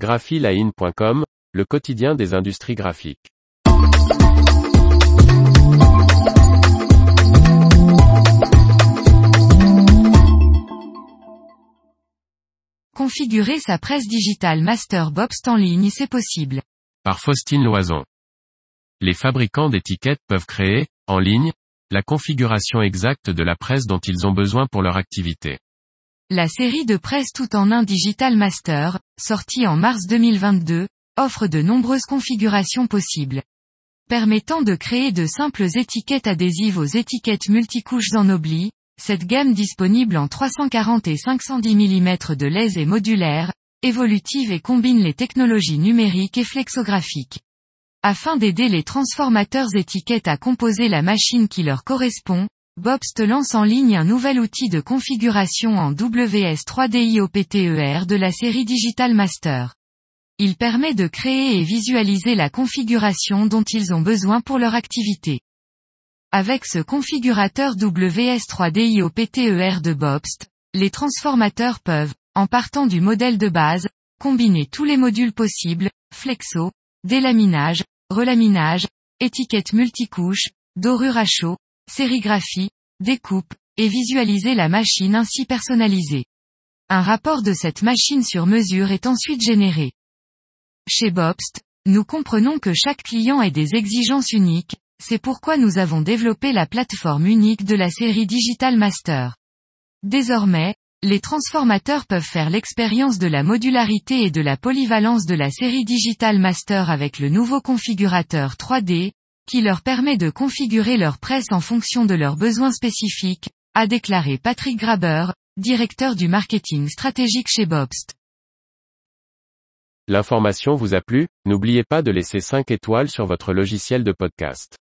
graphiline.com, le quotidien des industries graphiques. Configurer sa presse digitale Master Bobst en ligne c'est possible. Par Faustine Loison. Les fabricants d'étiquettes peuvent créer, en ligne, la configuration exacte de la presse dont ils ont besoin pour leur activité. La série de presse tout en un Digital Master, sortie en mars 2022, offre de nombreuses configurations possibles. Permettant de créer de simples étiquettes adhésives aux étiquettes multicouches en obli, cette gamme disponible en 340 et 510 mm de lèse est modulaire, évolutive et combine les technologies numériques et flexographiques. Afin d'aider les transformateurs étiquettes à composer la machine qui leur correspond, Bobst lance en ligne un nouvel outil de configuration en WS 3DIOPTER de la série Digital Master. Il permet de créer et visualiser la configuration dont ils ont besoin pour leur activité. Avec ce configurateur WS3DIOPTER de Bobst, les transformateurs peuvent, en partant du modèle de base, combiner tous les modules possibles, flexo, délaminage, relaminage, étiquette multicouche, dorure à chaud, sérigraphie, découpe, et visualiser la machine ainsi personnalisée. Un rapport de cette machine sur mesure est ensuite généré. Chez Bobst, nous comprenons que chaque client ait des exigences uniques, c'est pourquoi nous avons développé la plateforme unique de la série Digital Master. Désormais, les transformateurs peuvent faire l'expérience de la modularité et de la polyvalence de la série Digital Master avec le nouveau configurateur 3D, qui leur permet de configurer leur presse en fonction de leurs besoins spécifiques, a déclaré Patrick Graber, directeur du marketing stratégique chez Bobst. L'information vous a plu, n'oubliez pas de laisser 5 étoiles sur votre logiciel de podcast.